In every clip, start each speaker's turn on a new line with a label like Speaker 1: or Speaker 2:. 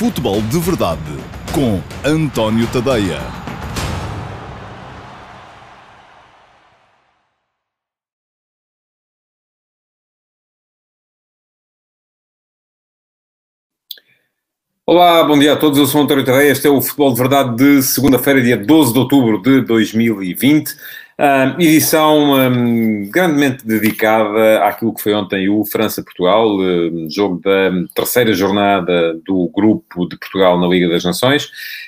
Speaker 1: Futebol de Verdade com António Tadeia.
Speaker 2: Olá, bom dia a todos. Eu sou António Tadeia. Este é o Futebol de Verdade de segunda-feira, dia 12 de outubro de 2020. Uh, edição um, grandemente dedicada àquilo que foi ontem o França-Portugal, uh, jogo da terceira jornada do grupo de Portugal na Liga das Nações,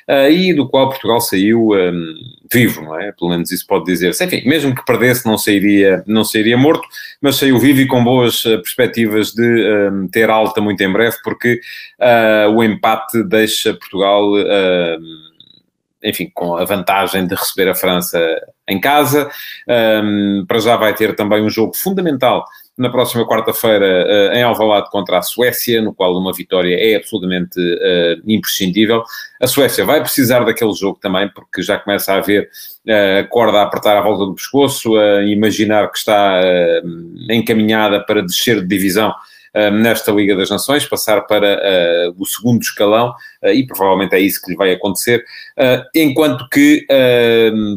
Speaker 2: uh, e do qual Portugal saiu um, vivo, não é? Pelo menos isso pode dizer-se. Enfim, mesmo que perdesse, não sairia, não sairia morto, mas saiu vivo e com boas uh, perspectivas de um, ter alta muito em breve, porque uh, o empate deixa Portugal enfim, com a vantagem de receber a França em casa. Um, para já vai ter também um jogo fundamental na próxima quarta-feira uh, em Alvalade contra a Suécia, no qual uma vitória é absolutamente uh, imprescindível. A Suécia vai precisar daquele jogo também, porque já começa a haver uh, a corda a apertar à volta do pescoço, a imaginar que está encaminhada para descer de divisão nesta Liga das Nações, passar para uh, o segundo escalão, uh, e provavelmente é isso que lhe vai acontecer, enquanto que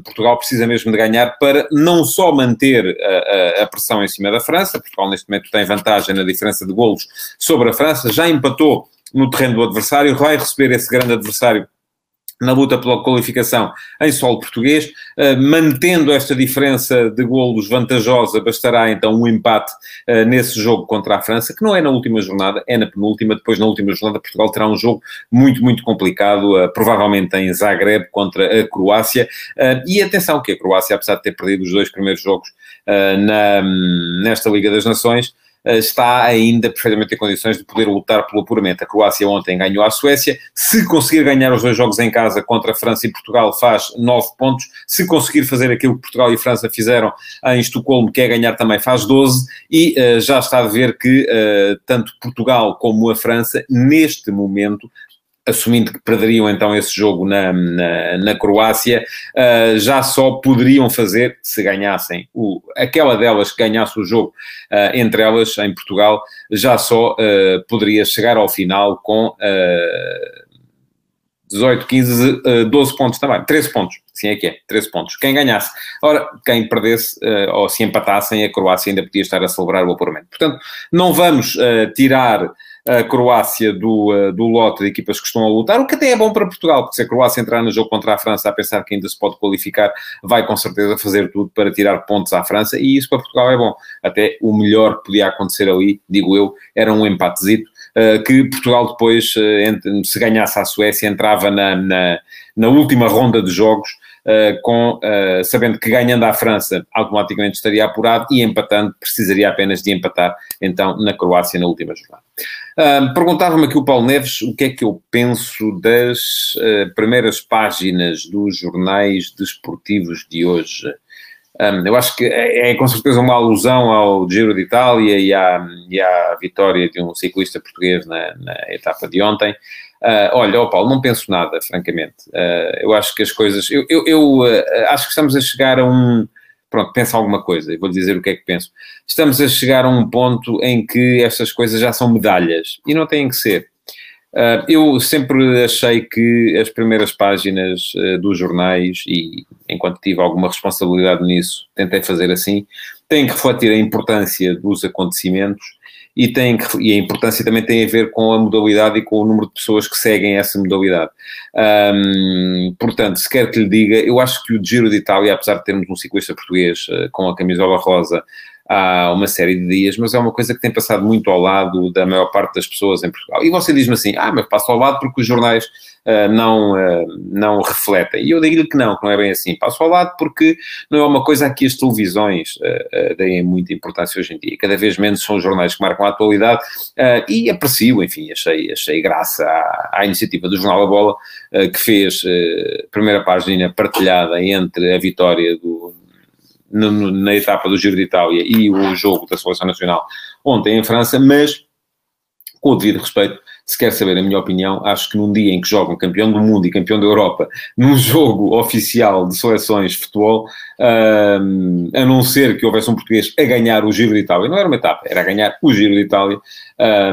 Speaker 2: Portugal precisa mesmo de ganhar para não só manter a, a, pressão em cima da França, Portugal neste momento tem vantagem na diferença de golos sobre a França, já empatou no terreno do adversário, vai receber esse grande adversário na luta pela qualificação em solo português, uh, mantendo esta diferença de golos vantajosa, bastará então um empate uh, nesse jogo contra a França, que não é na última jornada, é na penúltima, depois na última jornada Portugal terá um jogo muito, muito complicado, uh, provavelmente em Zagreb contra a Croácia, e atenção que a Croácia, apesar de ter perdido os dois primeiros jogos na, nesta Liga das Nações, está ainda perfeitamente em condições de poder lutar pelo apuramento. A Croácia ontem ganhou a Suécia. Se conseguir ganhar os dois jogos em casa contra a França e Portugal, faz nove pontos. Se conseguir fazer aquilo que Portugal e França fizeram em Estocolmo, que é ganhar também, faz 12. E uh, já está a ver que uh, tanto Portugal como a França, neste momento, assumindo que perderiam então esse jogo na, na, na Croácia, uh, já só poderiam fazer, se ganhassem, o, aquela delas que ganhasse o jogo uh, entre elas em Portugal, já só uh, poderia chegar ao final com 18, 15, 12 pontos também, 13 pontos, assim é que é, 13 pontos. Quem ganhasse. Ora, quem perdesse ou se empatassem, a Croácia ainda podia estar a celebrar o apuramento. Portanto, não vamos tirar a Croácia do, eh, do lote de equipas que estão a lutar, o que até é bom para Portugal, porque se a Croácia entrar no jogo contra a França a pensar que ainda se pode qualificar, vai com certeza fazer tudo para tirar pontos à França, e isso para Portugal é bom. Até o melhor que podia acontecer ali, digo eu, era um empatezito, uh, que Portugal depois, uh, se ganhasse a Suécia, entrava na, na, na última ronda de jogos, uh, com, uh, sabendo que ganhando à França automaticamente estaria apurado e empatando precisaria apenas de empatar então na Croácia na última jornada. Uh, Perguntava-me aqui o Paulo Neves o que é que eu penso das primeiras páginas dos jornais desportivos de hoje. Um, eu acho que é, é, com certeza uma alusão ao Giro de Itália e à, e à vitória de um ciclista português na, na etapa de ontem. Uh, olha, oh Paulo, não penso nada, francamente. Uh, eu acho que as coisas. Eu, eu, eu uh, acho que estamos a chegar a um. Pronto, pensa alguma coisa, e vou dizer o que é que penso. Estamos a chegar a um ponto em que estas coisas já são medalhas e não têm que ser. eu sempre achei que as primeiras páginas dos jornais, e enquanto tive alguma responsabilidade nisso, tentei fazer assim, têm que refletir a importância dos acontecimentos e, tem e a importância também tem a ver com a modalidade e com o número de pessoas que seguem essa modalidade. Um, portanto, se quer que lhe diga, eu acho que o Giro de Itália, apesar de termos um ciclista português uh, com a camisola rosa há uma série de dias, mas é uma coisa que tem passado muito ao lado da maior parte das pessoas em Portugal. E você diz-me assim, ah, mas passa ao lado porque os jornais uh, não, uh, não refletem. E eu digo-lhe que não, que não é bem assim. Passo ao lado porque não é uma coisa a que as televisões uh, deem muita importância hoje em dia. Cada vez menos são os jornais que marcam a atualidade e aprecio, enfim, achei, achei graça à, à iniciativa do Jornal da Bola, que fez primeira página partilhada entre a vitória do no, na etapa do Giro de Itália e o jogo da Seleção Nacional ontem em França, mas com o devido respeito, se quer saber a minha opinião, acho que num dia em que jogam campeão do mundo e campeão da Europa, num jogo oficial de seleções de futebol, um, a não ser que houvesse um português a ganhar o Giro de Itália, não era uma etapa, era ganhar o Giro de Itália,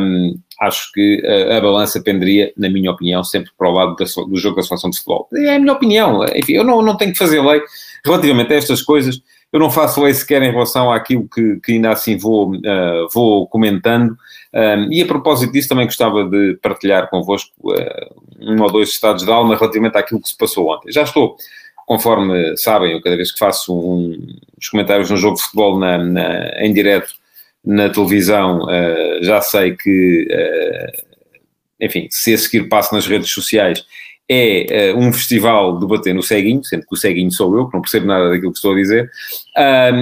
Speaker 2: um, acho que a, a, balança penderia, na minha opinião, sempre para o lado da, do jogo da seleção de futebol. É a minha opinião, enfim, eu não, não tenho que fazer lei relativamente a estas coisas, eu não faço lei sequer em relação àquilo que, que ainda assim vou, uh, vou comentando. Um, e a propósito disso, também gostava de partilhar convosco uh, um ou dois estados de alma relativamente àquilo que se passou ontem. Já estou, conforme sabem, eu cada vez que faço um, os comentários no jogo de futebol na, na, em direto na televisão, uh, já sei que, enfim, se a seguir passo nas redes sociais é uh, um festival de bater no ceguinho, sendo que o ceguinho sou eu, que não percebo nada daquilo que estou a dizer,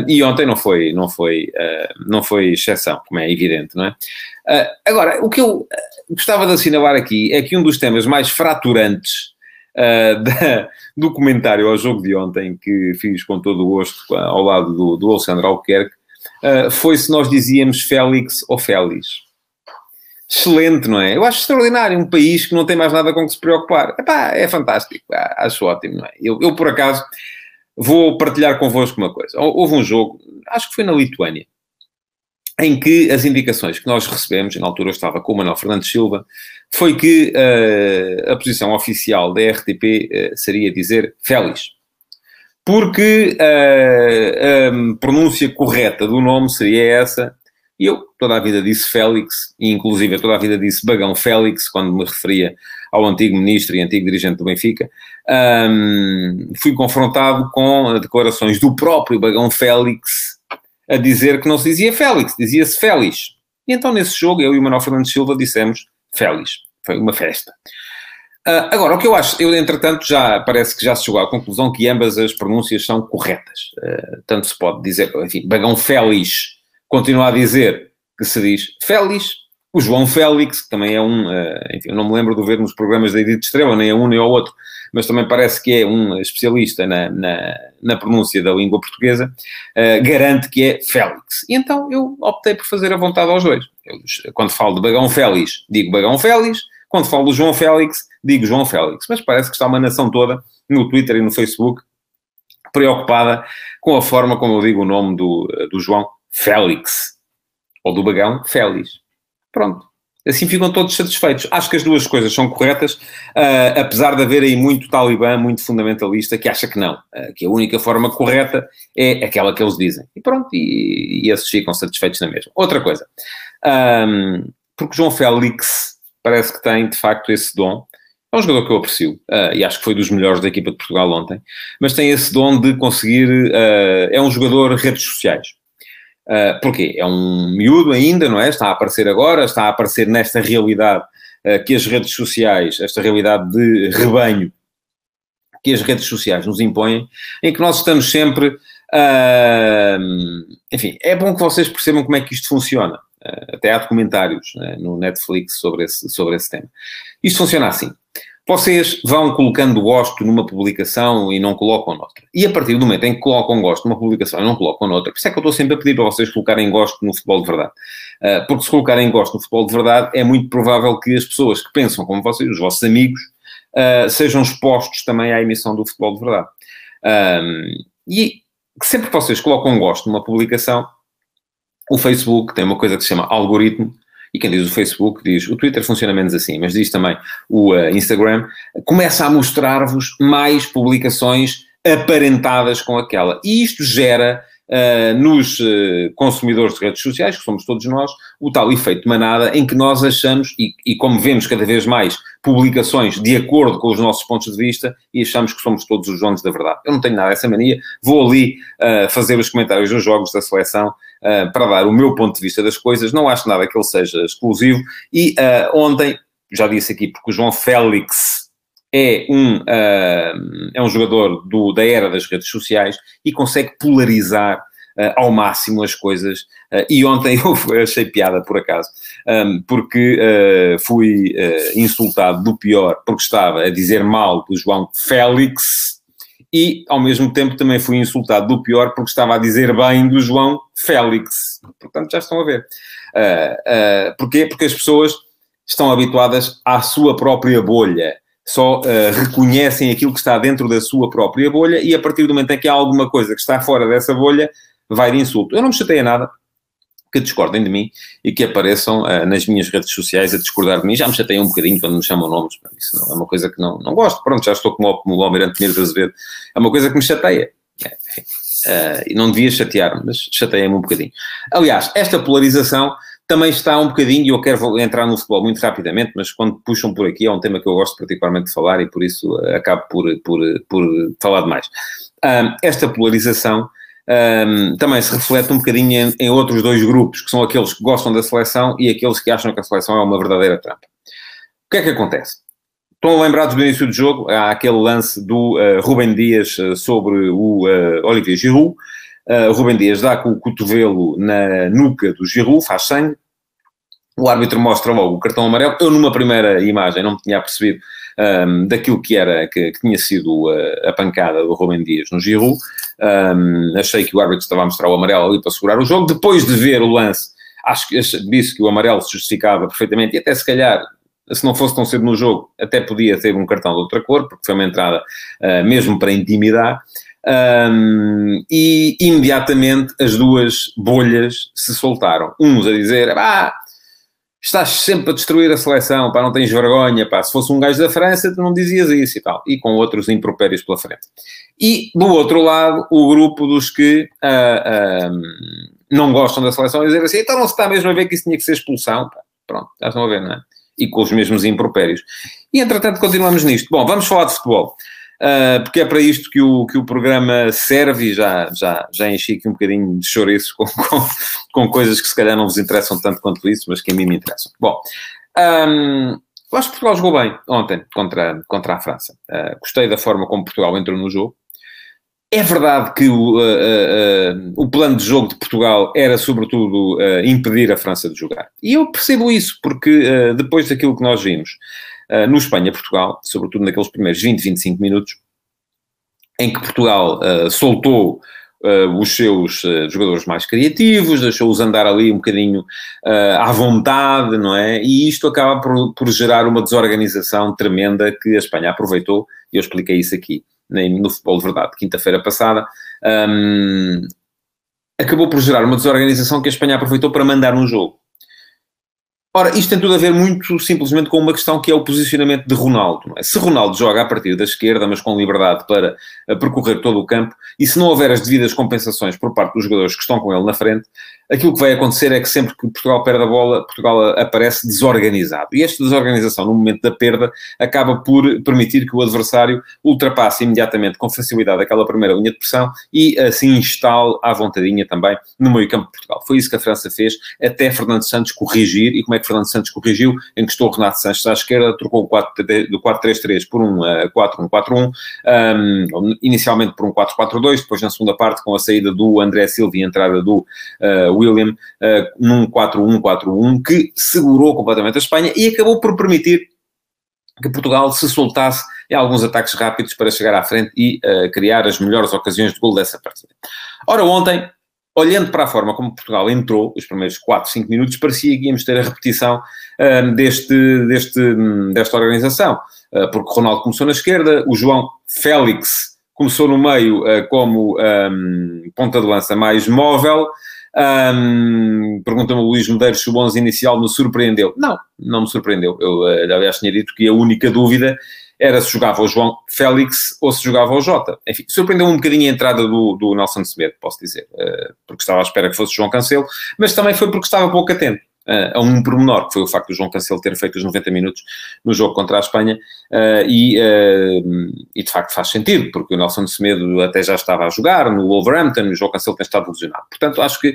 Speaker 2: e ontem não foi, não, foi, uh, não foi exceção, como é evidente, não é? Uh, agora, o que eu gostava de assinalar aqui é que um dos temas mais fraturantes da, do comentário ao jogo de ontem, que fiz com todo o gosto ao lado do, do Alexandre Albuquerque, foi se nós dizíamos Félix ou Félix excelente, não é? Eu acho extraordinário um país que não tem mais nada com que se preocupar. Epá, é fantástico, acho ótimo, não é? Eu, eu, por acaso, vou partilhar convosco uma coisa. Houve um jogo, acho que foi na Lituânia, em que as indicações que nós recebemos, na altura eu estava com o Manuel Fernandes Silva, foi que uh, a posição oficial da RTP uh, eh, seria dizer Félix. Porque uh, a pronúncia correta do nome seria essa, e eu toda a vida disse Félix, e inclusive toda a vida disse Bagão Félix, quando me referia ao antigo ministro e antigo dirigente do Benfica. Um, fui confrontado com declarações do próprio Bagão Félix a dizer que não se dizia Félix, dizia-se Félix. E então nesse jogo eu e o Manuel Fernandes Silva dissemos Félix. Foi uma festa. Uh, agora, o que eu acho, eu entretanto já parece que já se chegou à conclusão que ambas as pronúncias são corretas. Uh, tanto se pode dizer, enfim, Bagão Félix continua a dizer que se diz Félix, o João Félix, que também é um, uh, enfim, eu não me lembro de ver nos programas da Edith Estrela, nem a um nem ao outro, mas também parece que é um especialista na, na, na pronúncia da língua portuguesa, uh, garante que é Félix. E então eu optei por fazer a vontade aos dois. Eu, quando falo de Bagão Félix, digo Bagão Félix, quando falo do João Félix, digo João Félix. Mas parece que está uma nação toda, no Twitter e no Facebook, preocupada com a forma como eu digo o nome do, do João Félix. Ou do Bagão, Félix. Pronto. Assim ficam todos satisfeitos. Acho que as duas coisas são corretas, uh, apesar de haver aí muito talibã, muito fundamentalista, que acha que não. Uh, que a única forma correta é aquela que eles dizem. E pronto, e, e esses ficam satisfeitos na mesma. Outra coisa. Um, porque João Félix parece que tem, de facto, esse dom. É um jogador que eu aprecio uh, e acho que foi dos melhores da equipa de Portugal ontem, mas tem esse dom de conseguir. é um jogador redes sociais. Uh, porquê? É um miúdo ainda, não é? Está a aparecer agora, está a aparecer nesta realidade uh, que as redes sociais, esta realidade de rebanho que as redes sociais nos impõem, em que nós estamos sempre. Uh, enfim, é bom que vocês percebam como é que isto funciona. Uh, até há documentários né, no Netflix sobre esse, sobre esse tema. Isto funciona assim. Vocês vão colocando gosto numa publicação e não colocam noutra. E a partir do momento em que colocam gosto numa publicação e não colocam noutra, por isso é que eu estou sempre a pedir para vocês colocarem gosto no futebol de verdade. Uh, porque se colocarem gosto no futebol de verdade, é muito provável que as pessoas que pensam como vocês, os vossos amigos, uh, sejam expostos também à emissão do futebol de verdade. Um, e sempre que vocês colocam gosto numa publicação, o Facebook tem uma coisa que se chama algoritmo, e quem diz o Facebook diz, o Twitter funciona menos assim, mas diz também o uh, Instagram, começa a mostrar-vos mais publicações aparentadas com aquela. E isto gera uh, nos uh, consumidores de redes sociais, que somos todos nós, o tal efeito manada em que nós achamos, e, e, como vemos cada vez mais publicações de acordo com os nossos pontos de vista, e achamos que somos todos os donos da verdade. Eu não tenho nada dessa mania, vou ali fazer os comentários dos jogos da seleção para dar o meu ponto de vista das coisas, não acho nada que ele seja exclusivo, e ontem, já disse aqui, porque o João Félix é um, uh, é um jogador do, da era das redes sociais e consegue polarizar uh, ao máximo as coisas. Uh, e ontem eu achei piada, por acaso, um, porque fui insultado do pior, porque estava a dizer mal do João Félix e, ao mesmo tempo, também fui insultado do pior porque estava a dizer bem do João Félix. Portanto, já estão a ver. Uh, porquê? Porque as pessoas estão habituadas à sua própria bolha. Só uh, reconhecem aquilo que está dentro da sua própria bolha e a partir do momento em que há alguma coisa que está fora dessa bolha, vai de insulto. Eu não me chateia nada que discordem de mim e que apareçam uh, nas minhas redes sociais a discordar de mim. Já me chateiam um bocadinho quando me chamam nomes. Isso não, é uma coisa que não, não gosto. Pronto, já estou como, o Almirante Mendes Azevedo. É uma coisa que me chateia. É, enfim, uh, e não devia chatear-me, mas chateia-me um bocadinho. Aliás, esta polarização também está um bocadinho, e eu quero entrar no futebol muito rapidamente, mas quando puxam por aqui é um tema que eu gosto particularmente de falar e por isso uh, acabo por, por, por falar demais. Uh, esta polarização um, também se reflete um bocadinho em, em, outros dois grupos, que são aqueles que gostam da seleção e aqueles que acham que a seleção é uma verdadeira trampa. O que é que acontece? Estão lembrados do início do jogo? Há aquele lance do uh, Rubem Dias uh, sobre o uh, Olivier Giroud. Uh, Rubem Dias dá com o cotovelo na nuca do Giroud, faz sangue. O árbitro mostra logo o cartão amarelo. Eu, numa primeira imagem, não me tinha percebido um, daquilo que era, que, que tinha sido a, a, pancada do Rubem Dias no Giroud. Um, achei que o árbitro estava a mostrar o amarelo ali para segurar o jogo. Depois de ver o lance, acho que disse que o amarelo se justificava perfeitamente e até se calhar se não fosse tão cedo no jogo, até podia ter um cartão de outra cor, porque foi uma entrada uh, mesmo para intimidar. Um, e imediatamente as duas bolhas se soltaram. Uns a dizer, ah, estás sempre a destruir a seleção, pá, não tens vergonha, pá, se fosse um gajo da França tu não dizias isso e tal, e com outros impropérios pela frente. E, do outro lado, o grupo dos que uh, uh, não gostam da seleção, dizer assim, então não se está mesmo a ver que isso tinha que ser expulsão, pá. pronto, estão a ver, não é? E com os mesmos impropérios. E, entretanto, continuamos nisto. Bom, vamos falar de futebol. Uh, porque é para isto que o, que o programa serve e já, já, já enchi aqui um bocadinho de chouriço com, com, com, coisas que se calhar não vos interessam tanto quanto isso, mas que a mim me interessam. Bom, um, eu acho que Portugal jogou bem ontem contra, contra a França. Uh, gostei da forma como Portugal entrou no jogo. É verdade que o, uh, o plano de jogo de Portugal era, sobretudo, impedir a França de jogar. E eu percebo isso, porque depois daquilo que nós vimos uh, no Espanha-Portugal, sobretudo naqueles primeiros 20, 25 minutos, em que Portugal uh, soltou uh, os seus jogadores mais criativos, deixou-os andar ali um bocadinho à vontade, não é? E isto acaba por, por, gerar uma desorganização tremenda que a Espanha aproveitou, e eu expliquei isso aqui no Futebol de Verdade, quinta-feira passada. Um, acabou por gerar uma desorganização que a Espanha aproveitou para mandar um jogo. Ora, isto tem tudo a ver muito simplesmente com uma questão que é o posicionamento de Ronaldo. É? Se Ronaldo joga a partir da esquerda, mas com liberdade para eh, percorrer todo o campo, e se não houver as devidas compensações por parte dos jogadores que estão com ele na frente, aquilo que vai acontecer é que sempre que Portugal perde a bola, Portugal aparece desorganizado. E esta desorganização, no momento da perda, acaba por permitir que o adversário ultrapasse imediatamente, com facilidade, aquela primeira linha de pressão e assim instale à vontadinha também no meio campo de Portugal. Foi isso que a França fez, até Fernando Santos corrigir. E como é que Fernando Santos corrigiu? Encostou o Renato Sanches à esquerda, trocou o 4, do 4-3-3 por um 4-1-4-1, um, inicialmente por um 4-4-2, depois na segunda parte com a saída do André Silva e a entrada do uh, William uh, num 4-1-4-1 que segurou completamente a Espanha e acabou por permitir que Portugal se soltasse em alguns ataques rápidos para chegar à frente e uh, criar as melhores ocasiões de gol dessa partida. Ora, ontem, olhando para a forma como Portugal entrou, os primeiros 4, 5 minutos, parecia que íamos ter a repetição uh, deste, deste, desta organização, uh, porque Ronaldo começou na esquerda, o João Félix começou no meio como um, ponta de lança mais móvel, um, Pergunta-me o Luís Medeiros se o 11 inicial me surpreendeu. Não, não me surpreendeu. Eu, eh, aliás, tinha dito que a única dúvida era se jogava o João Félix ou se jogava o Jota. Enfim, surpreendeu um bocadinho a entrada do, do Nelson Semedo, posso dizer, uh, porque estava à espera que fosse João Cancelo, mas também foi porque estava pouco atento uh, a um pormenor, que foi o facto do João Cancelo ter feito os 90 minutos no jogo contra a Espanha, uh, e, uh, e de facto faz sentido, porque o Nelson Semedo até já estava a jogar no Wolverhampton, e o João Cancelo tem estado lesionado. Portanto, acho que,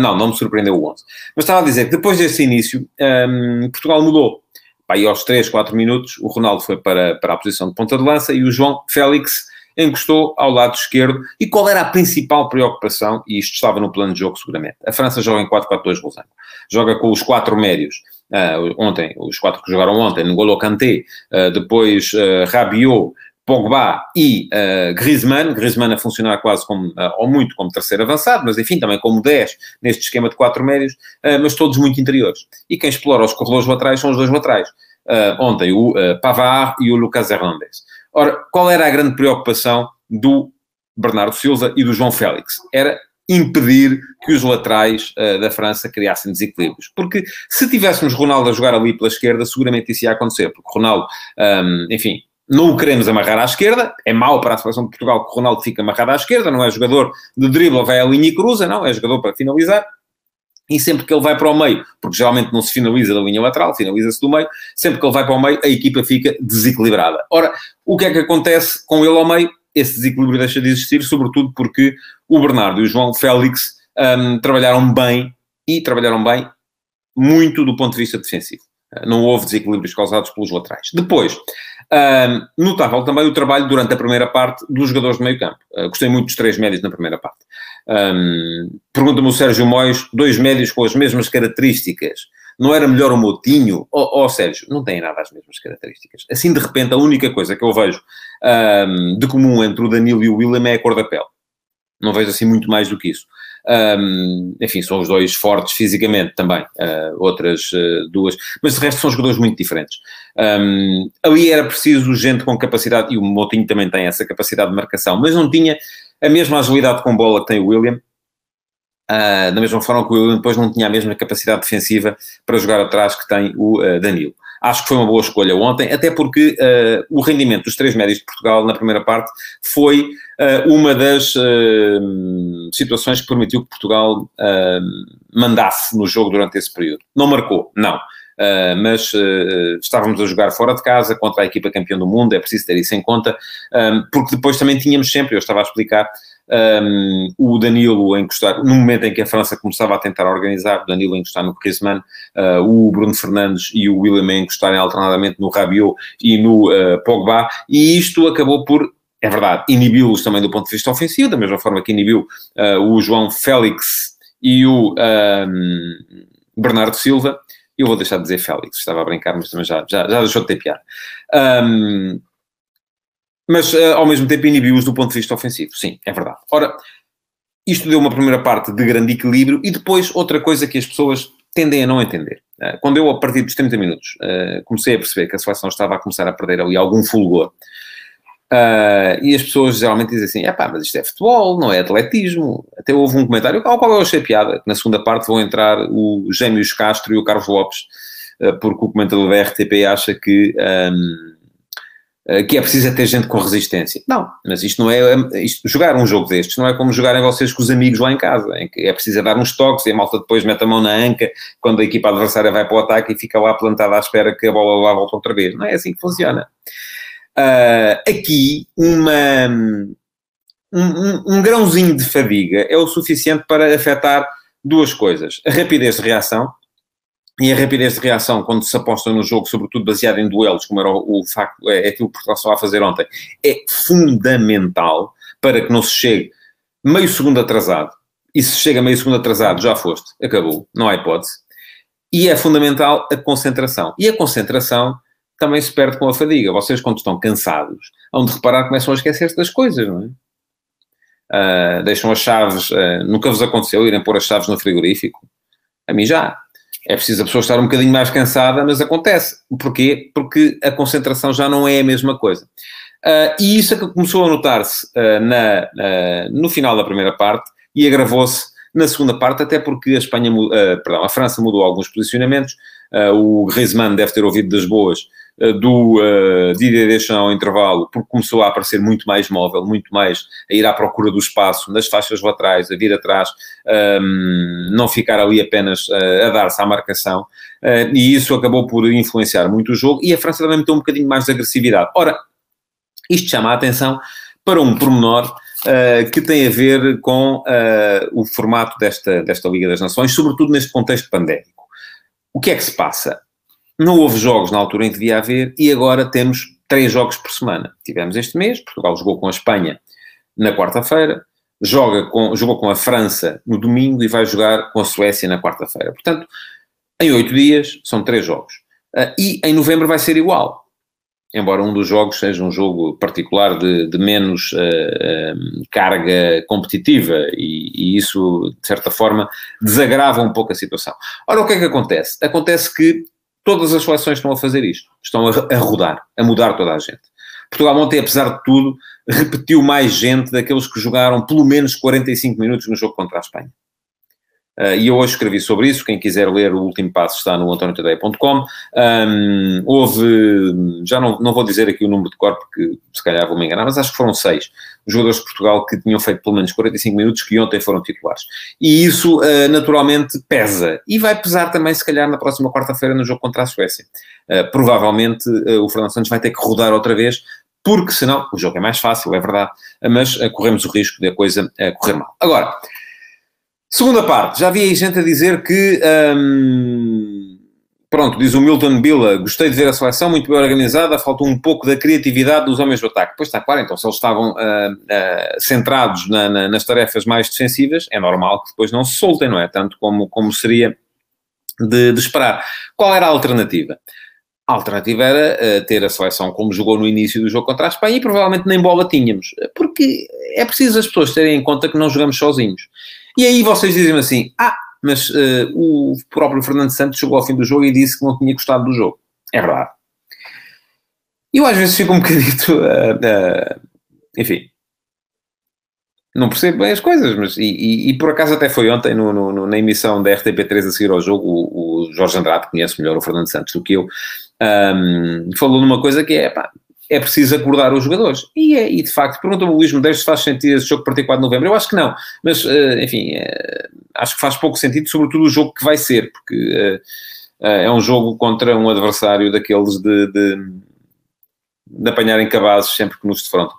Speaker 2: não, não me surpreendeu o 11. Mas estava a dizer que depois desse início, um, Portugal mudou. Aí aos 3, 4 minutos, o Ronaldo foi para, para a posição de ponta de lança e o João Félix encostou ao lado esquerdo. E qual era a principal preocupação? E isto estava no plano de jogo, seguramente. A França joga em 4-4-2 Losango. Joga com os quatro médios. Uh, ontem, os quatro que jogaram ontem, N'Golo Kanté, uh, depois uh, Rabiot, Pogba e uh, Griezmann, Griezmann a funcionar quase como, uh, ou muito como terceiro avançado, mas enfim, também como 10 neste esquema de quatro médios, uh, mas todos muito interiores. E quem explora os corredores laterais são os dois laterais. ontem o Pavard e o Lucas Hernandez. Ora, qual era a grande preocupação do Bernardo Silva e do João Félix? Era impedir que os laterais uh, da França criassem desequilíbrios. Porque se tivéssemos Ronaldo a jogar ali pela esquerda, seguramente isso ia acontecer, porque Ronaldo, um, enfim, não o queremos amarrar à esquerda, é mau para a seleção de Portugal que o Ronaldo fica amarrado à esquerda, não é jogador de drible, vai à linha e cruza, não, é jogador para finalizar. E sempre que ele vai para o meio, porque geralmente não se finaliza da linha lateral, finaliza-se do meio, sempre que ele vai para o meio, a equipa fica desequilibrada. Ora, o que é que acontece com ele ao meio? Esse desequilíbrio deixa de existir, sobretudo porque o Bernardo e o João Félix um, trabalharam bem, e trabalharam bem muito do ponto de vista defensivo. Não houve desequilíbrios causados pelos laterais. Depois, um, notável também o trabalho durante a primeira parte dos jogadores de meio campo. Uh, gostei muito dos três médios na primeira parte. Um, Pergunta-me o Sérgio Mois, dois médios com as mesmas características. Não era melhor o Moutinho? Ó oh, oh, Sérgio, não tem nada as mesmas características. Assim, de repente, a única coisa que eu vejo um, de comum entre o Danilo e o William é a cor da pele. Não vejo assim muito mais do que isso. Um, enfim, são os dois fortes fisicamente também, uh, outras uh, duas, mas de resto são jogadores muito diferentes. Um, ali era preciso gente com capacidade, e o Motinho também tem essa capacidade de marcação, mas não tinha a mesma agilidade com bola que tem o William. Uh, da mesma forma que o William depois não tinha a mesma capacidade defensiva para jogar atrás que tem o Danilo. Acho que foi uma boa escolha ontem, até porque uh, o rendimento dos três médios de Portugal na primeira parte foi uh, uma das uh, situações que permitiu que Portugal mandasse no jogo durante esse período. Não marcou, não. Uh, mas uh, estávamos a jogar fora de casa contra a equipa campeã do mundo, é preciso ter isso em conta, um, porque depois também tínhamos sempre, eu estava a explicar, um, o Danilo encostar, no momento em que a França começava a tentar organizar, o Danilo encostar no Griezmann, uh, o Bruno Fernandes e o William encostarem alternadamente no Rabiot e no uh, Pogba, e isto acabou por é verdade, inibiu-os também do ponto de vista ofensivo, da mesma forma que inibiu uh, o João Félix e o um, Bernardo Silva. Eu vou deixar de dizer Félix, estava a brincar, mas também já, já, já deixou de ter piada. Um, mas uh, ao mesmo tempo inibiu-os do ponto de vista ofensivo. Sim, é verdade. Ora, isto deu uma primeira parte de grande equilíbrio e depois outra coisa que as pessoas tendem a não entender. Uh, quando eu, a partir dos 30 minutos, uh, comecei a perceber que a seleção estava a começar a perder ali algum fulgor, e as pessoas geralmente dizem assim: é pá, mas isto é futebol, não é atletismo. Até houve um comentário ao qual eu achei piada, que na segunda parte vão entrar o Gêmeos Castro e o Carlos Lopes, porque o comentador da RTP acha que. Um, eh, que é preciso é ter gente com resistência. Não, mas isto não é. Isto, jogar um jogo destes não é como jogarem vocês com os amigos lá em casa, em que é preciso é dar uns toques e a malta depois mete a mão na anca quando a equipa adversária vai para o ataque e fica lá plantada à espera que a bola lá volte outra vez. Não é assim que funciona. Uh, aqui, uma, um, um, um grãozinho de fadiga é o suficiente para afetar duas coisas: a rapidez de reação e a rapidez de reação quando se aposta no jogo, sobretudo baseado em duelos, como era o, o facto, é, é aquilo que Portugal estava a fazer ontem, é fundamental para que não se chegue meio segundo atrasado. E se chega meio segundo atrasado, já foste, acabou, não há hipótese. E é fundamental a concentração. E a concentração também se perde com a fadiga. Vocês, quando estão cansados, hão de reparar começam a esquecer-se das coisas, não é? Uh, deixam as chaves, uh, nunca vos aconteceu irem pôr as chaves no frigorífico? A mim já é preciso a pessoa estar um bocadinho mais cansada, mas acontece. Porquê? Porque a concentração já não é a mesma coisa. Uh, e isso é que começou a notar-se uh, na, uh, no final da primeira parte e agravou-se na segunda parte, até porque a Espanha, perdão, a França mudou alguns posicionamentos. o Griezmann deve ter ouvido das boas do uh, Didier Deschamps ao intervalo, porque começou a aparecer muito mais móvel, muito mais a ir à procura do espaço, nas faixas laterais, a vir atrás, um, ehm, não ficar ali apenas uh, a dar-se à marcação, uh, e isso acabou por influenciar muito o jogo, e a França também meteu um bocadinho mais de agressividade. Ora, isto chama a atenção para um pormenor Uh, que tem a ver com uh, o formato desta, desta Liga das Nações, sobretudo neste contexto pandémico. O que é que se passa? Não houve jogos na altura em que devia haver e agora temos três jogos por semana. Tivemos este mês, Portugal jogou com a Espanha na quarta-feira, joga com, jogou com a França no domingo e vai jogar com a Suécia na quarta-feira. Portanto, em oito dias são três jogos. Uh, e em novembro vai ser igual. embora um dos jogos seja um jogo particular de, de menos uh, uh, carga competitiva e, e, isso, de certa forma, desagrava um pouco a situação. Ora, o que é que acontece? Acontece que todas as seleções estão a fazer isto, estão a, a rodar, a mudar toda a gente. Portugal ontem, apesar de tudo, repetiu mais gente daqueles que jogaram pelo menos 45 minutos no jogo contra a Espanha. Uh, e eu hoje escrevi sobre isso. Quem quiser ler o último passo está no antoniotadeia.com. Um, houve, já não, não vou dizer aqui o número de corpo, porque se calhar vou me enganar, mas acho que foram seis jogadores de Portugal que tinham feito pelo menos 45 minutos que ontem foram titulares. E isso uh, naturalmente pesa. E vai pesar também, se calhar, na próxima quarta-feira no jogo contra a Suécia. Uh, provavelmente o Fernando Santos vai ter que rodar outra vez porque senão o jogo é mais fácil, é verdade, mas corremos o risco de a coisa correr mal. Agora, Segunda parte, já vi aí gente a dizer que. Hum, pronto, diz o Milton Bila, gostei de ver a seleção muito bem organizada, faltou um pouco da criatividade dos homens do ataque. Pois está claro, então se eles estavam uh, uh, centrados na, na, nas tarefas mais defensivas, é normal que depois não se soltem, não é? Tanto como, como seria de, de esperar. Qual era a alternativa? A alternativa era uh, ter a seleção como jogou no início do jogo contra a Espanha e provavelmente nem bola tínhamos, porque é preciso as pessoas terem em conta que não jogamos sozinhos. E aí vocês dizem assim: ah, mas uh, o próprio Fernando Santos chegou ao fim do jogo e disse que não tinha gostado do jogo. É verdade. Eu às vezes fico um bocadito. Uh, uh, enfim. Não percebo bem as coisas, mas. E, e, e por acaso até foi ontem, no, no, na emissão da RTP3 a seguir ao jogo, o, o Jorge Andrade, que conhece melhor o Fernando Santos do que eu, um, falou numa coisa que é. Pá, é preciso acordar os jogadores. E, é, e de facto, pergunta-me o Luís Medeiros se faz sentido esse jogo para 4 de novembro. Eu acho que não, mas uh, enfim, uh, acho que faz pouco sentido, sobretudo o jogo que vai ser, porque uh, é um jogo contra um adversário daqueles de, de, de apanharem cabazes sempre que nos defrontam.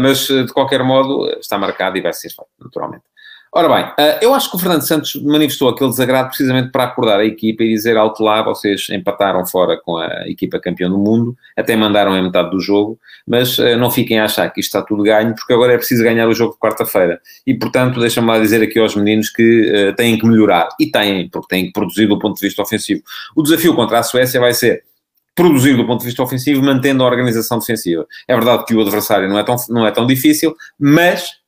Speaker 2: mas de qualquer modo, está marcado e vai ser feito, naturalmente. Ora bem, eh, eu acho que o Fernando Santos manifestou aquele desagrado precisamente para acordar a equipa e dizer alto lá, vocês empataram fora com a equipa campeã do mundo, até mandaram a metade do jogo, mas eh, não fiquem a achar que isto está tudo ganho, porque agora é preciso ganhar o jogo de quarta-feira. E, portanto, deixa-me lá dizer aqui aos meninos que uh, têm que melhorar. E têm, porque têm que produzir do ponto de vista ofensivo. O desafio contra a Suécia vai ser produzir do ponto de vista ofensivo, mantendo a organização defensiva. É verdade que o adversário não é tão, não é tão difícil, mas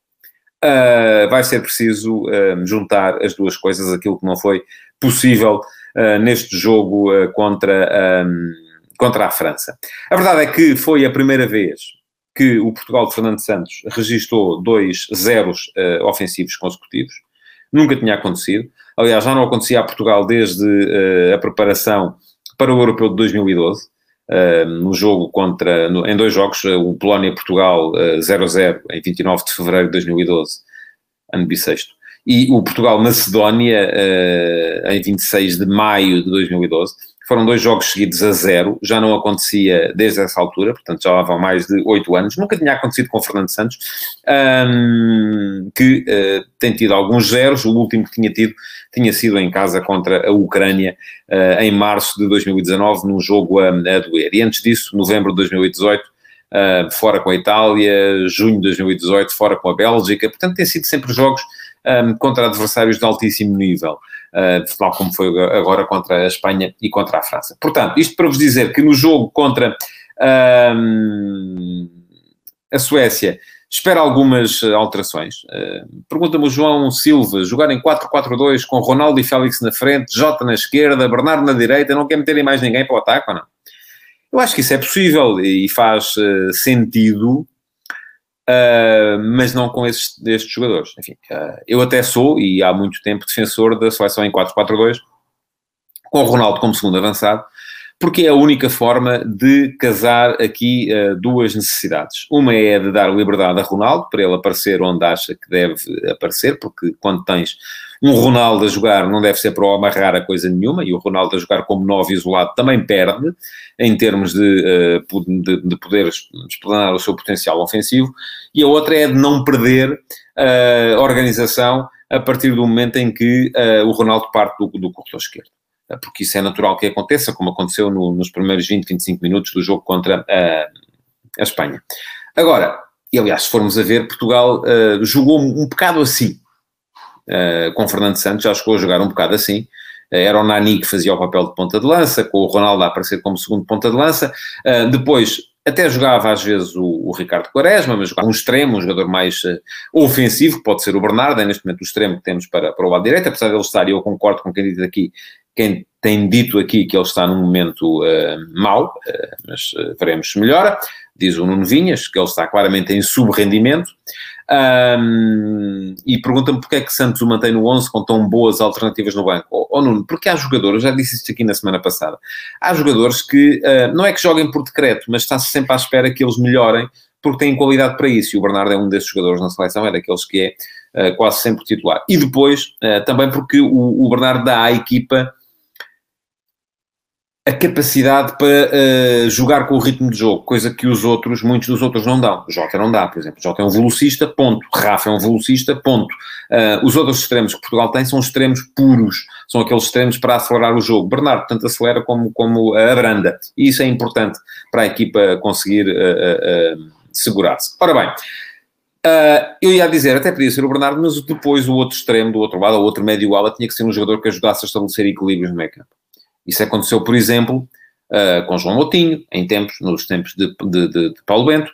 Speaker 2: uh, vai ser preciso uh, juntar as duas coisas, aquilo que não foi possível uh, neste jogo contra, um, contra a França. A verdade é que foi a primeira vez que o Portugal de Fernando Santos registrou dois zeros ofensivos consecutivos. Nunca tinha acontecido. Aliás, já não acontecia a Portugal desde a preparação para o Europeu de 2012 no jogo contra, no, em dois jogos, uh, o Polónia-Portugal 0-0 uh, em 29 de fevereiro de 2012, ano bissexto, e o Portugal-Macedónia uh, em 26 de maio de 2012. Foram dois jogos seguidos a zero, já não acontecia desde essa altura, portanto já lá vão mais de oito anos. Nunca tinha acontecido com o Fernando Santos, um, que uh, tem tido alguns zeros. O último que tinha tido tinha sido em casa contra a Ucrânia uh, em março de 2019, num jogo a, a doer. E antes disso, novembro de 2018, uh, fora com a Itália, junho de 2018, fora com a Bélgica. Portanto, tem sido sempre jogos um, contra adversários de altíssimo nível, tal como foi agora contra a Espanha e contra a França. Portanto, isto para vos dizer que no jogo contra um, a Suécia, espera algumas alterações. Uh, Pergunta-me o João Silva, jogar em 4-4-2 com Ronaldo e Félix na frente, Jota na esquerda, Bernardo na direita, não quer meterem mais ninguém para o ataque ou não? Eu acho que isso é possível e faz sentido Uh, mas não com estes jogadores. Enfim, uh, eu até sou, e há muito tempo, defensor da seleção em 4-4-2, com o Ronaldo como segundo avançado, porque é a única forma de casar aqui uh, duas necessidades. Uma é de dar liberdade a Ronaldo, para ele aparecer onde acha que deve aparecer, porque quando tens um Ronaldo a jogar não deve ser para o amarrar a coisa nenhuma, e o Ronaldo a jogar como novo isolado também perde, em termos de, eh, de, de poder explanar o seu potencial ofensivo, e a outra é de não perder eh, a organização a partir do momento em que eh, o Ronaldo parte do, do corredor esquerdo porque isso é natural que aconteça, como aconteceu no, nos primeiros 20, 25 minutos do jogo contra a, a Espanha. Agora, e aliás, se formos a ver, Portugal uh, jogou um bocado assim, uh, com Fernando Santos, já chegou a jogar um bocado assim, era o Nani que fazia o papel de ponta de lança, com o Ronaldo a aparecer como segundo ponta de lança. depois, até jogava às vezes o, o Ricardo Quaresma, mas jogava um extremo, um jogador mais uh, ofensivo, pode ser o Bernardo, é neste momento o extremo que temos para, para o lado direito, apesar de ele estar, e eu concordo com quem diz aqui, quem tem dito aqui que ele está num momento uh, mau, uh, mas uh, veremos se melhora. Diz o Nuno Vinhas que ele está claramente em subrendimento. Um, e pergunta-me porque é que Santos o mantém no 11 com tão boas alternativas no banco. Ou oh, oh, Nuno, porque há jogadores, já disse isto aqui na semana passada, há jogadores que uh, não é que joguem por decreto, mas está-se sempre à espera que eles melhorem porque têm qualidade para isso. E o Bernardo é um desses jogadores na seleção, é daqueles que é uh, quase sempre titular. E depois, uh, também porque o, o Bernardo dá à equipa a capacidade para uh, jogar com o ritmo de jogo, coisa que os outros, muitos dos outros não dão. Jota não dá, por exemplo. Jota é um velocista, ponto. Rafa é um velocista, ponto. Uh, os outros extremos que Portugal tem são extremos puros, são aqueles extremos para acelerar o jogo. Bernardo, tanto acelera como, como a branda. E isso é importante para a equipa conseguir uh, segurar-se. Ora bem, eu ia dizer, até podia ser o Bernardo, mas depois o outro extremo, do outro lado, o outro médio-ala, tinha que ser um jogador que ajudasse a estabelecer equilíbrios no meio campo. Isso aconteceu, por exemplo, uh, com João Moutinho, em tempos, nos tempos de, de, de, de Paulo Bento.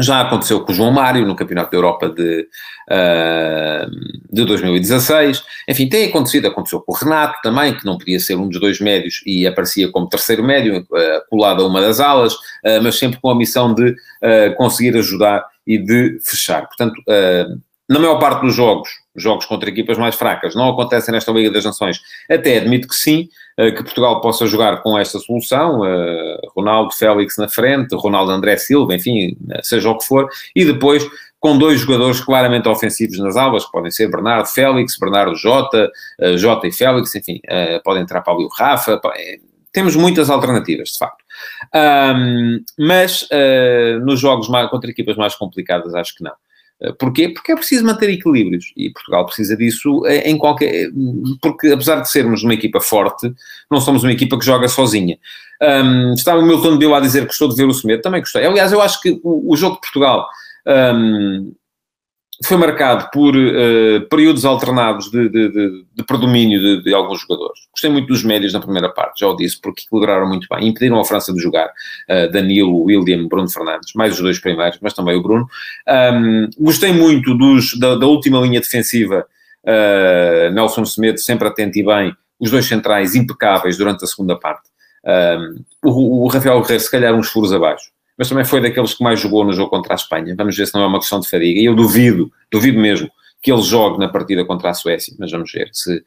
Speaker 2: Já aconteceu com João Mário no Campeonato da Europa de, uh, de 2016. Enfim, tem acontecido, aconteceu com o Renato também, que não podia ser um dos dois médios e aparecia como terceiro médio, uh, colado a uma das alas, mas sempre com a missão de conseguir ajudar e de fechar. Portanto, na maior parte dos jogos, jogos contra equipas mais fracas, não acontecem nesta Liga das Nações. Até admito que sim, eh, que Portugal possa jogar com esta solução, eh, Ronaldo Félix na frente, Ronaldo André Silva, enfim, seja o que for, e depois com dois jogadores claramente ofensivos nas aulas, que podem ser Bernardo Félix, Bernardo Jota, eh, Jota e Félix, enfim, podem entrar para ali o Rafa, temos muitas alternativas, de facto. Um, mas uh, nos jogos mais, contra equipas mais complicadas, acho que não. Eh, porquê? Porque é preciso manter equilíbrios e Portugal precisa disso em qualquer. Porque apesar de sermos uma equipa forte, não somos uma equipa que joga sozinha. Um, estava o Milton Bill a dizer que gostou de ver o Semedo, também gostei. Aliás, eu acho que o, o jogo de Portugal um, foi marcado por uh, períodos alternados de, de, de, de predomínio de, alguns jogadores. Gostei muito dos médios na primeira parte, já o disse, porque equilibraram muito bem. Impediram a França de jogar. Uh, Danilo, William, Bruno Fernandes, mais os dois primeiros, mas também o Bruno. Um, gostei muito dos, da, da, última linha defensiva, uh, Nelson Semedo, sempre atento e bem. Os dois centrais impecáveis durante a segunda parte. Um, o, o Rafael Guerreiro, se calhar, uns furos abaixo mas também foi daqueles que mais jogou no jogo contra a Espanha. Vamos ver se não é uma questão de fadiga. E eu duvido, duvido mesmo que ele jogue na partida contra a Suécia, mas vamos ver se uh,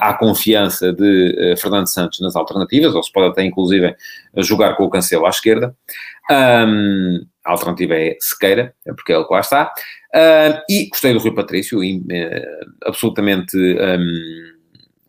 Speaker 2: há confiança de uh, Fernando Santos nas alternativas, ou se pode até, inclusive, jogar com o Cancelo à esquerda. Um, a alternativa é Sequeira, é porque é ele lá está. Uh, e gostei do Rui Patrício, e, absolutamente... Um,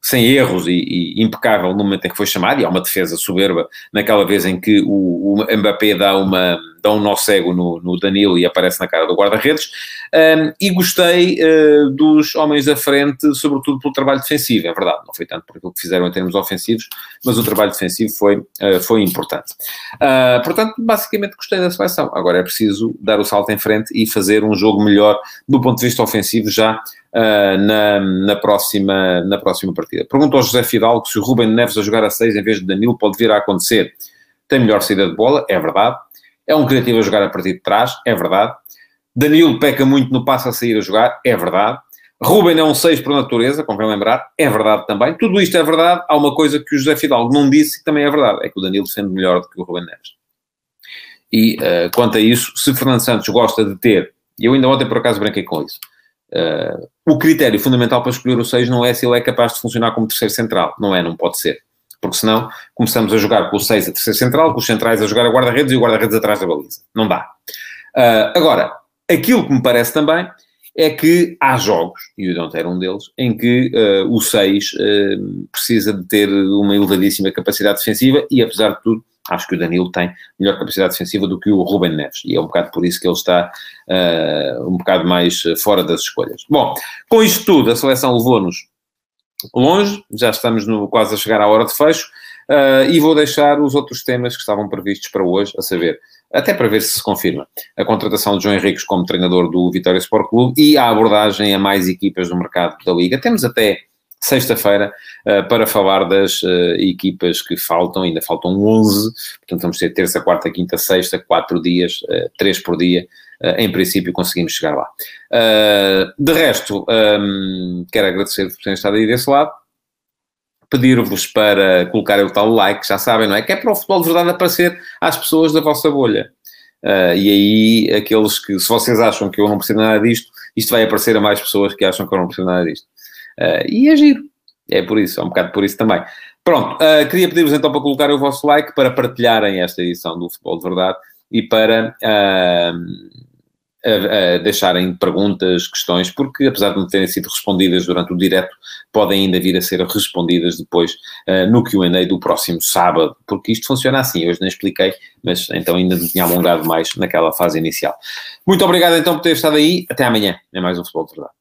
Speaker 2: sem erros e, e, impecável no momento em que foi chamado, e há uma defesa soberba naquela vez em que o, o Mbappé dá, uma, dá um nó cego no, no Danilo e aparece na cara do guarda-redes, um, e gostei uh, dos homens da frente, sobretudo pelo trabalho defensivo, é verdade, não foi tanto por aquilo que fizeram em termos ofensivos, mas o trabalho defensivo foi, uh, foi importante. Uh, portanto, basicamente gostei da seleção, agora é preciso dar o salto em frente e fazer um jogo melhor do ponto de vista ofensivo já uh, na, na, próxima, na próxima partida. Perguntou ao José Fidalgo se o Ruben Neves a jogar a 6 em vez de Danilo pode vir a acontecer. Tem melhor saída de bola, é verdade. É um criativo a jogar a partir de trás, é verdade. Danilo peca muito no passo a sair a jogar, é verdade. Ruben é um 6 por natureza, convém lembrar, é verdade também. Tudo isto é verdade. Há uma coisa que o José Fidalgo não disse que também é verdade, é que o Danilo defende melhor do que o Ruben Neves. E uh, quanto a isso, se Fernando Santos gosta de ter, e eu ainda ontem por acaso brinquei com isso, Uh, o critério fundamental para escolher o 6 não é se ele é capaz de funcionar como terceiro central. Não é, não pode ser. Porque senão começamos a jogar com o 6 a terceiro central, com os centrais a jogar a guarda-redes e o guarda-redes atrás da baliza. Não dá. Uh, agora, aquilo que me parece também é que há jogos, e o Don't era um deles, em que uh, o 6 uh, precisa de ter uma elevadíssima capacidade defensiva e, apesar de tudo, acho que o Danilo tem melhor capacidade defensiva do que o Ruben Neves, e é um bocado por isso que ele está uh, um bocado mais fora das escolhas. Bom, com isto tudo, a seleção levou-nos longe, já estamos no, quase a chegar à hora de fecho, uh, e vou deixar os outros temas que estavam previstos para hoje, a saber, até para ver se se confirma, a contratação de João Henriques como treinador do Vitória Sport Clube e a abordagem a mais equipas do mercado da Liga. Temos até sexta-feira, uh, para falar das uh, equipas que faltam, ainda faltam 11, portanto vamos ter terça, quarta, quinta, sexta, quatro dias, uh, três por dia, em princípio conseguimos chegar lá. de resto, um, quero agradecer por terem estado aí desse lado, pedir-vos para colocar o tal like, já sabem, não é? Que é para o futebol de verdade aparecer às pessoas da vossa bolha. Uh, e aí, aqueles que, se vocês acham que eu não percebo nada disto, isto vai aparecer a mais pessoas que acham que eu não percebo nada disto. Uh, e é giro. É por isso, é um bocado por isso também. Pronto, uh, queria pedir-vos então para colocarem o vosso like, para partilharem esta edição do Futebol de Verdade e para a deixarem perguntas, questões, porque apesar de não terem sido respondidas durante o direto, podem ainda vir a ser respondidas depois uh, no Q&A do próximo sábado, porque isto funciona assim, hoje nem expliquei, mas então ainda me tinha alongado mais naquela fase inicial. Muito obrigado então por ter estado aí, até amanhã, é mais um Futebol de Verdade.